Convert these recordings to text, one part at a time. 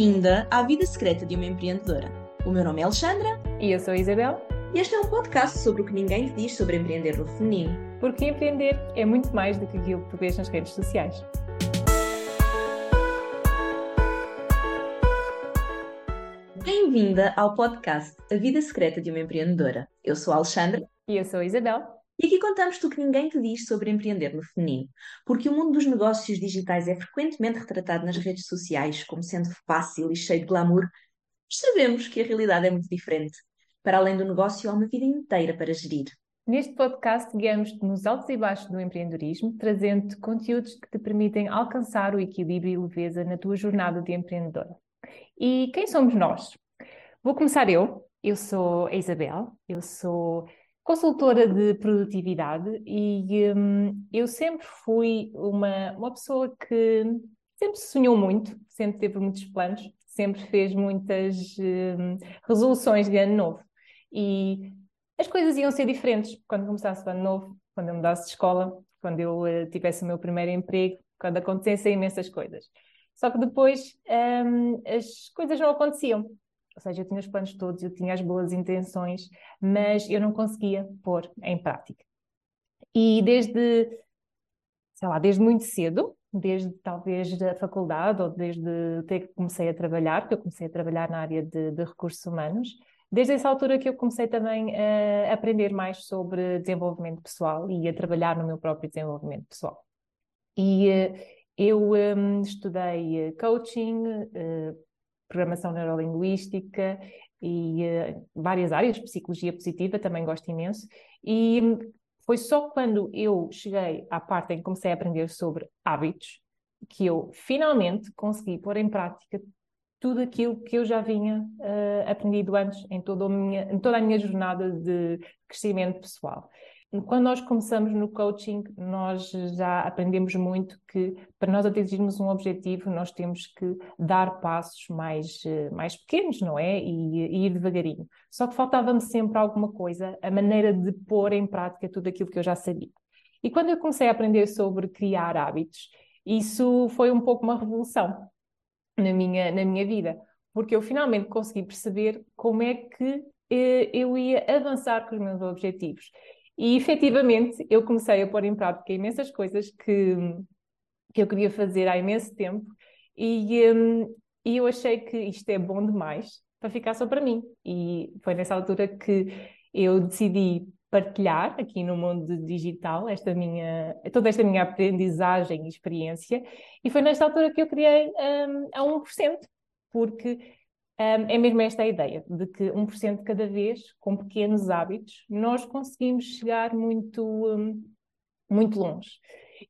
Bem-vinda à vida secreta de uma empreendedora. O meu nome é Alexandra. E eu sou a Isabel. E este é um podcast sobre o que ninguém te diz sobre empreender no feminino. Porque empreender é muito mais do que aquilo que tu vês nas redes sociais. Bem-vinda ao podcast A Vida Secreta de uma Empreendedora. Eu sou a Alexandra. E eu sou a Isabel. E aqui contamos-te o que ninguém te diz sobre empreender no feminino. Porque o mundo dos negócios digitais é frequentemente retratado nas redes sociais como sendo fácil e cheio de glamour, mas sabemos que a realidade é muito diferente. Para além do negócio, há uma vida inteira para gerir. Neste podcast, guiamos-te nos altos e baixos do empreendedorismo, trazendo-te conteúdos que te permitem alcançar o equilíbrio e leveza na tua jornada de empreendedora. E quem somos nós? Vou começar eu. Eu sou a Isabel, eu sou consultora de produtividade e um, eu sempre fui uma, uma pessoa que sempre sonhou muito, sempre teve muitos planos, sempre fez muitas um, resoluções de ano novo. E as coisas iam ser diferentes quando começasse o ano novo, quando eu mudasse de escola, quando eu uh, tivesse o meu primeiro emprego, quando acontecessem imensas coisas. Só que depois um, as coisas não aconteciam. Ou seja, eu tinha os planos todos, eu tinha as boas intenções, mas eu não conseguia pôr em prática. E desde, sei lá, desde muito cedo, desde talvez da faculdade ou desde que comecei a trabalhar, que eu comecei a trabalhar na área de, de recursos humanos, desde essa altura que eu comecei também a aprender mais sobre desenvolvimento pessoal e a trabalhar no meu próprio desenvolvimento pessoal. E eh, eu um, estudei coaching, uh, programação neurolinguística e uh, várias áreas, psicologia positiva, também gosto imenso. E foi só quando eu cheguei à parte em que comecei a aprender sobre hábitos que eu finalmente consegui pôr em prática tudo aquilo que eu já vinha uh, aprendido antes em toda, minha, em toda a minha jornada de crescimento pessoal. Quando nós começamos no coaching, nós já aprendemos muito que para nós atingirmos um objetivo, nós temos que dar passos mais, eh, mais pequenos, não é? E, e ir devagarinho. Só que faltava-me sempre alguma coisa, a maneira de pôr em prática tudo aquilo que eu já sabia. E quando eu comecei a aprender sobre criar hábitos, isso foi um pouco uma revolução na minha, na minha vida, porque eu finalmente consegui perceber como é que eh, eu ia avançar com os meus objetivos. E efetivamente eu comecei a pôr em prática imensas coisas que, que eu queria fazer há imenso tempo e, um, e eu achei que isto é bom demais para ficar só para mim. E foi nessa altura que eu decidi partilhar aqui no mundo digital esta minha, toda esta minha aprendizagem e experiência. E foi nesta altura que eu criei um, a 1%, porque é mesmo esta a ideia, de que 1% de cada vez, com pequenos hábitos, nós conseguimos chegar muito, um, muito longe.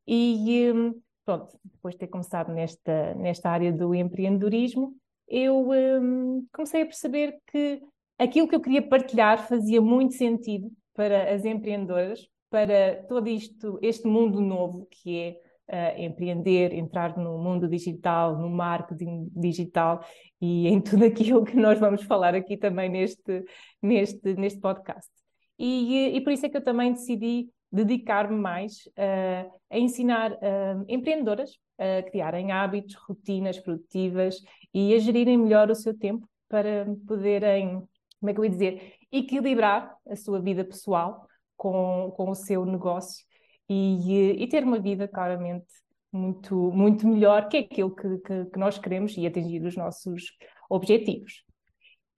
E um, pronto, depois de ter começado nesta, nesta área do empreendedorismo, eu hum, comecei a perceber que aquilo que eu queria partilhar fazia muito sentido para as empreendedoras, para todo isto, este mundo novo que é uh, empreender, entrar no mundo digital, no marketing digital e em tudo aquilo que nós vamos falar aqui também neste, neste, neste podcast. E, e por isso é que eu também decidi dedicar-me mais uh, a ensinar uh, empreendedoras a criarem hábitos, rotinas produtivas e a gerirem melhor o seu tempo para poderem, como é que eu ia dizer, equilibrar a sua vida pessoal com, com o seu negócio e, e ter uma vida claramente muito, muito melhor que aquilo que, que, que, nós queremos e atingir os nossos objetivos.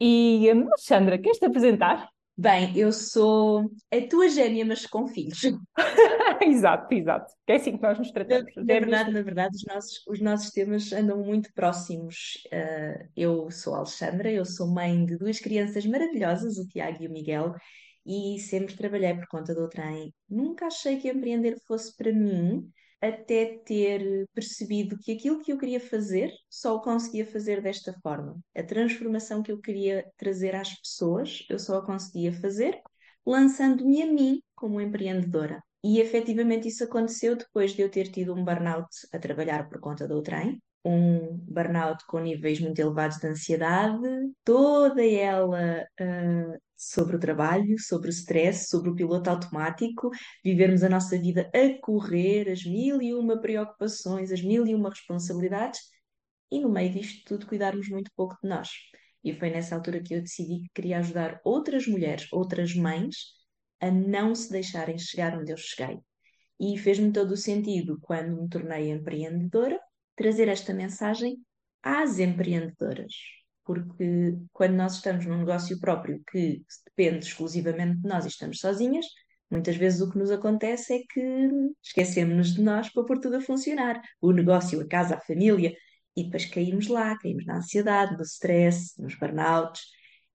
E Alexandra, queres te apresentar? Bem, eu sou a tua gêmea, mas com filhos. exato, exato. É assim que nós nos tratamos. Na, na verdade, na verdade, os nossos, os nossos temas andam muito próximos. Uh, eu sou a Alexandra, eu sou mãe de duas crianças maravilhosas, o Tiago e o Miguel, e sempre trabalhei por conta do trem. Nunca achei que empreender fosse para mim, até ter percebido que aquilo que eu queria fazer só o conseguia fazer desta forma. A transformação que eu queria trazer às pessoas, eu só a conseguia fazer lançando-me a mim como empreendedora. E efetivamente isso aconteceu depois de eu ter tido um burnout a trabalhar por conta do trem, um burnout com níveis muito elevados de ansiedade, toda ela uh, sobre o trabalho, sobre o stress, sobre o piloto automático, vivermos a nossa vida a correr, as mil e uma preocupações, as mil e uma responsabilidades, e no meio disto tudo cuidarmos muito pouco de nós. E foi nessa altura que eu decidi que queria ajudar outras mulheres, outras mães, a não se deixarem chegar onde eu cheguei. E fez-me todo o sentido, quando me tornei empreendedora, trazer esta mensagem às empreendedoras. Porque quando nós estamos num negócio próprio que depende exclusivamente de nós e estamos sozinhas, muitas vezes o que nos acontece é que esquecemos de nós para pôr tudo a funcionar. O negócio, a casa, a família, e depois caímos lá, caímos na ansiedade, no stress, nos burnouts.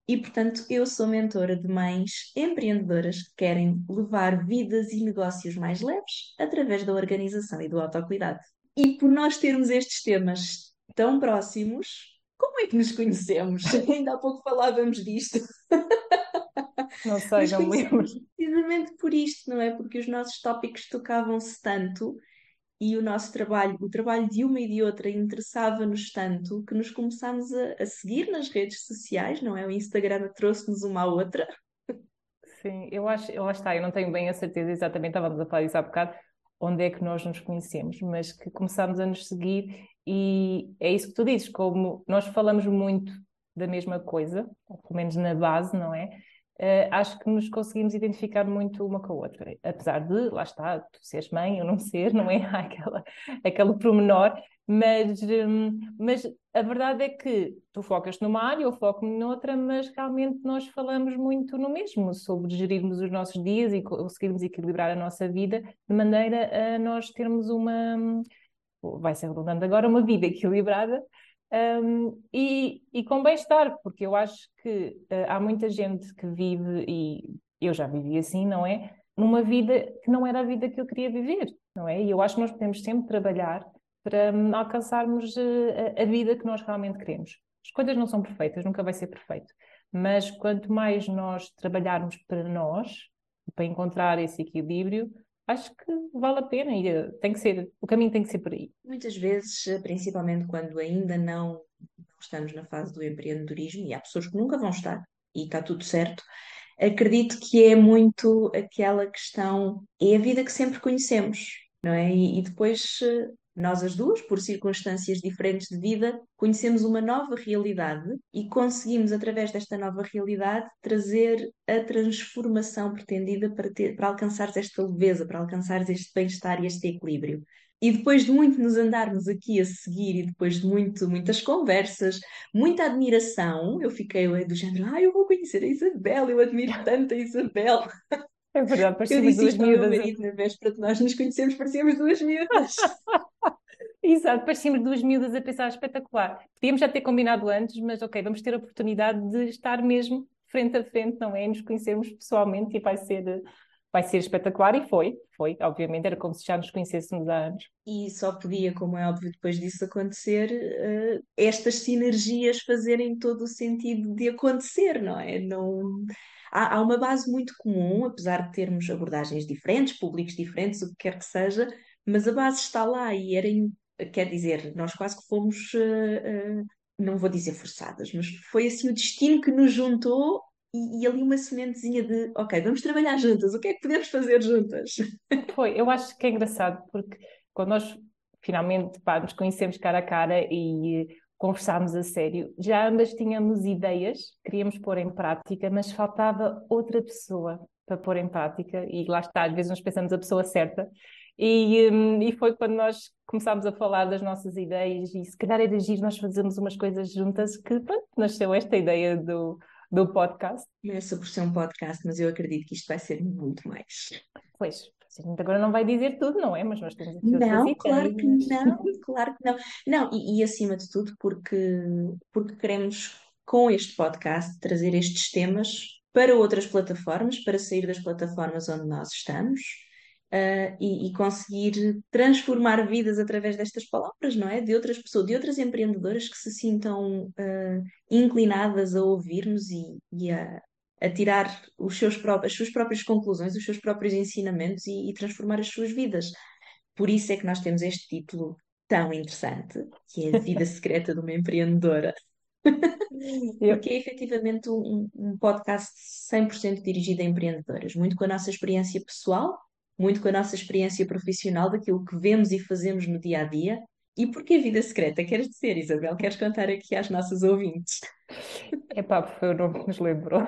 E, portanto, eu sou mentora de mães empreendedoras que querem levar vidas e negócios mais leves através da organização e do autocuidado. E por nós termos estes temas tão próximos, como é que nos conhecemos? Ainda há pouco falávamos disto. Não sei, não me lembro. Precisamente por isto, não é? Porque os nossos tópicos tocavam-se tanto e o nosso trabalho, o trabalho de uma e de outra interessava-nos tanto que nos começámos a, a, seguir nas redes sociais, não é? O Instagram trouxe-nos uma à outra. Sim, eu acho, acho está, eu não tenho bem a certeza exatamente, estávamos a falar isso há bocado, onde é que nós nos conhecemos, mas que começámos a nos seguir e é isso que tu dizes, como nós falamos muito da mesma coisa, ou pelo menos na base, não é? Uh, acho que nos conseguimos identificar muito uma com a outra. Apesar de, lá está, tu seres mãe, eu não ser, não é? Há aquela, aquele promenor, mas, um, mas a verdade é que tu focas numa área, eu foco-me noutra, mas realmente nós falamos muito no mesmo, sobre gerirmos os nossos dias e conseguirmos equilibrar a nossa vida de maneira a nós termos uma, hum, vai ser redundante agora, uma vida equilibrada um, e, e, com bem-estar, porque eu acho que uh, há muita gente que vive, e eu já vivi assim, não é? Numa vida que não era a vida que eu queria viver, não é? E eu acho que nós podemos sempre trabalhar para um, alcançarmos uh, a, vida que nós realmente queremos. As coisas não são perfeitas, nunca vai ser perfeito, mas quanto mais nós trabalharmos para nós, para encontrar esse equilíbrio, acho que vale a pena e eh, tem que ser, o caminho tem que ser por aí. Muitas vezes, eh, principalmente quando ainda não estamos na fase do empreendedorismo, e há pessoas que nunca vão estar, e está tudo certo, acredito que é muito aquela questão, é a vida que sempre conhecemos, não é? E, e depois eh, nós, as duas, por circunstâncias diferentes de vida, conhecemos uma nova realidade e conseguimos, através desta nova realidade, trazer a transformação pretendida para, ter, para alcançar esta leveza, para alcançar este bem-estar e este equilíbrio. E depois de muito nos andarmos aqui a seguir e depois de muito, muitas conversas, muita admiração, eu fiquei do género, ah, eu vou conhecer a Isabel, eu admiro tanto a Isabel. É verdade, parecemos duas miúdas. Meu marido, na véspera de nós nos conhecemos, parecíamos duas miúdas. Exato, parecíamos duas miúdas a pensar espetacular. Podíamos já ter combinado antes, mas ok, vamos ter a oportunidade de estar mesmo frente a frente, não é? Nos conhecermos pessoalmente e vai ser, vai ser espetacular e foi, foi, obviamente, era como se já nos conhecêssemos há anos. E só podia, como é óbvio, depois disso acontecer, uh, estas sinergias fazerem todo o sentido de acontecer, não é? Não há, há uma base muito comum, apesar de termos abordagens diferentes, públicos diferentes, o que quer que seja, mas a base está lá e era, quer dizer, nós quase que fomos, uh, uh, não vou dizer forçadas, mas foi assim o destino que nos juntou e, e, ali uma sementezinha de, ok, vamos trabalhar juntas, o que é que podemos fazer juntas? Foi, eu acho que é engraçado, porque quando nós finalmente pá, nos conhecemos cara a cara e conversámos a sério. Já ambas tínhamos ideias, queríamos pôr em prática, mas faltava outra pessoa para pôr em prática, e lá está, às vezes nós pensamos a pessoa certa. E, um, e foi quando nós começámos a falar das nossas ideias, e se calhar era agir nós fazemos umas coisas juntas, que pronto, nasceu esta ideia do, do podcast. Começa por ser um podcast, mas eu acredito que isto vai ser muito mais. Pois, agora não vai dizer tudo, não é? Mas nós temos aqui Não, claro que não, claro que não. Não, e, e, acima de tudo, porque, porque queremos, com este podcast, trazer estes temas para outras plataformas, para sair das plataformas onde nós estamos. Uh, e, e, conseguir transformar vidas através destas palavras, não é? De outras pessoas, de outras empreendedoras que se sintam uh, inclinadas a ouvir-nos e, e, a, a tirar os seus próprios, as suas próprias conclusões, os seus próprios ensinamentos e, e, transformar as suas vidas. Por isso é que nós temos este título tão interessante, que é A Vida Secreta de uma Empreendedora. Porque é efetivamente um, um podcast 100% dirigido a empreendedoras, muito com a nossa experiência pessoal, muito com a nossa experiência profissional, daquilo que vemos e fazemos no dia a dia, E porquê vida secreta? Queres dizer, Isabel? Queres contar aqui às nossas ouvintes? Epá, foi o nome que nos lembrou.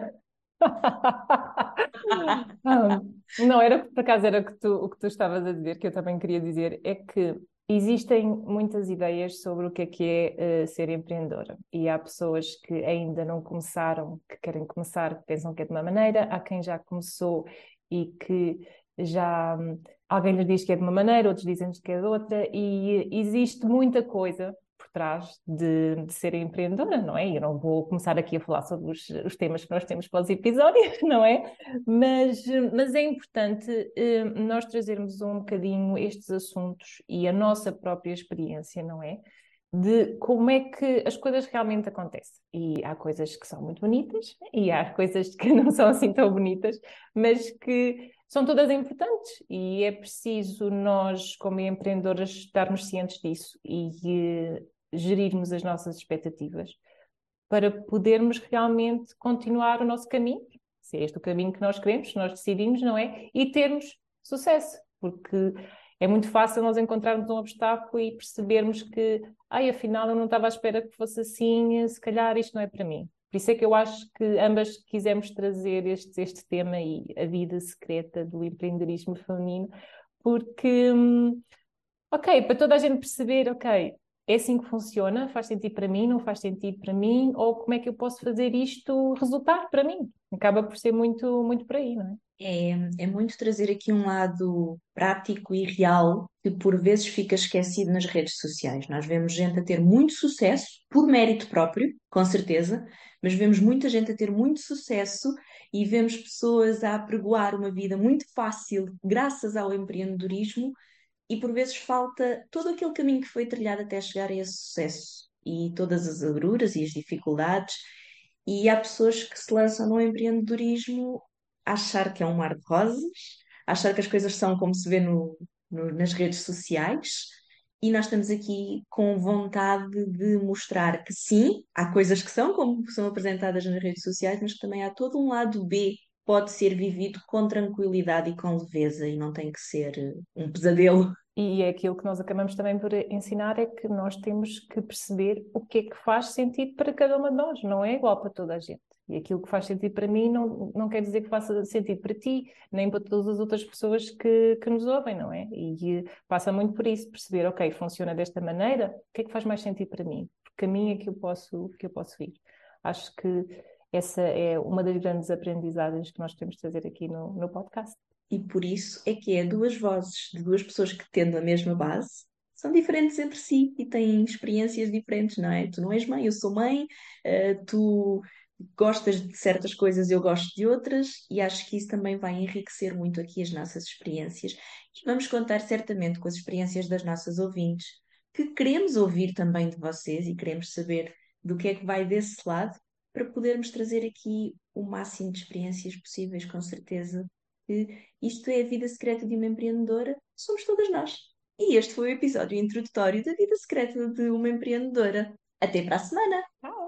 não, era por acaso era que tu, o que tu estavas a dizer, que eu também queria dizer, é que existem muitas ideias sobre o que é que é uh, ser empreendedora. E há pessoas que ainda não começaram, que querem começar, que pensam que é de uma maneira, há quem já começou e que já hum, alguém lhes diz que é de uma maneira, outros dizem que é de outra, e existe muita coisa por trás de, de ser empreendedora, não é? Eu não vou começar aqui a falar sobre os, os, temas que nós temos para os episódios, não é? Mas, mas é importante eh, nós trazermos um bocadinho estes assuntos e a nossa própria experiência, não é? De como é que as coisas realmente acontecem. E há coisas que são muito bonitas e há coisas que não são assim tão bonitas, mas que são todas importantes e é preciso nós, como empreendedoras, estarmos cientes disso e uh, gerirmos as nossas expectativas para podermos realmente continuar o nosso caminho, se é este o caminho que nós queremos, nós decidimos, não é? E termos sucesso, porque é muito fácil nós encontrarmos um obstáculo e percebermos que, ai, afinal eu não estava à espera que fosse assim, se calhar isto não é para mim. Por isso é que eu acho que ambas quisemos trazer este, este tema e a vida secreta do empreendedorismo feminino, porque, hum, ok, para toda a gente perceber, ok, é assim que funciona, faz sentido para mim, não faz sentido para mim, ou como é que eu posso fazer isto resultar para mim? Acaba por ser muito, muito por aí, não é? É, é muito trazer aqui um lado prático e real que por vezes fica esquecido nas redes sociais. Nós vemos gente a ter muito sucesso, por mérito próprio, com certeza, mas vemos muita gente a ter muito sucesso e vemos pessoas a apregoar uma vida muito fácil graças ao empreendedorismo e por vezes falta todo aquele caminho que foi trilhado até chegar a esse sucesso e todas as agruras e as dificuldades. E há pessoas que se lançam no empreendedorismo a achar que é um mar de rosas, a achar que as coisas são como se vê no, no, nas redes sociais e nós estamos aqui com vontade de mostrar que sim, há coisas que são como são apresentadas nas redes sociais, mas que também há todo um lado B pode ser vivido com tranquilidade e com leveza e não tem que ser eh, um pesadelo. E é aquilo que nós acabamos também por ensinar é que nós temos que perceber o que é que faz sentido para cada uma de nós, não é igual para toda a gente. E aquilo que faz sentido para mim não, não quer dizer que faça sentido para ti, nem para todas as outras pessoas que, que nos ouvem, não é? E passa muito por isso, perceber, ok, funciona desta maneira, o que é que faz mais sentido para mim? Que caminho é que eu posso, que eu posso ir? Acho que essa é uma das grandes aprendizagens que nós temos de fazer aqui no, no podcast. E por isso é que é duas vozes de duas pessoas que tendo a mesma base, são diferentes entre si e têm experiências diferentes, não é? Tu não és mãe, eu sou mãe, uh, tu gostas de certas coisas, eu gosto de outras, e acho que isso também vai enriquecer muito aqui as nossas experiências. E vamos contar certamente com as experiências das nossas ouvintes, que queremos ouvir também de vocês e queremos saber do que é que vai desse lado, para podermos trazer aqui o máximo de experiências possíveis, com certeza. Isto é a vida secreta de uma empreendedora, somos todas nós. E este foi o episódio introdutório da vida secreta de uma empreendedora. Até para a semana! Tchau!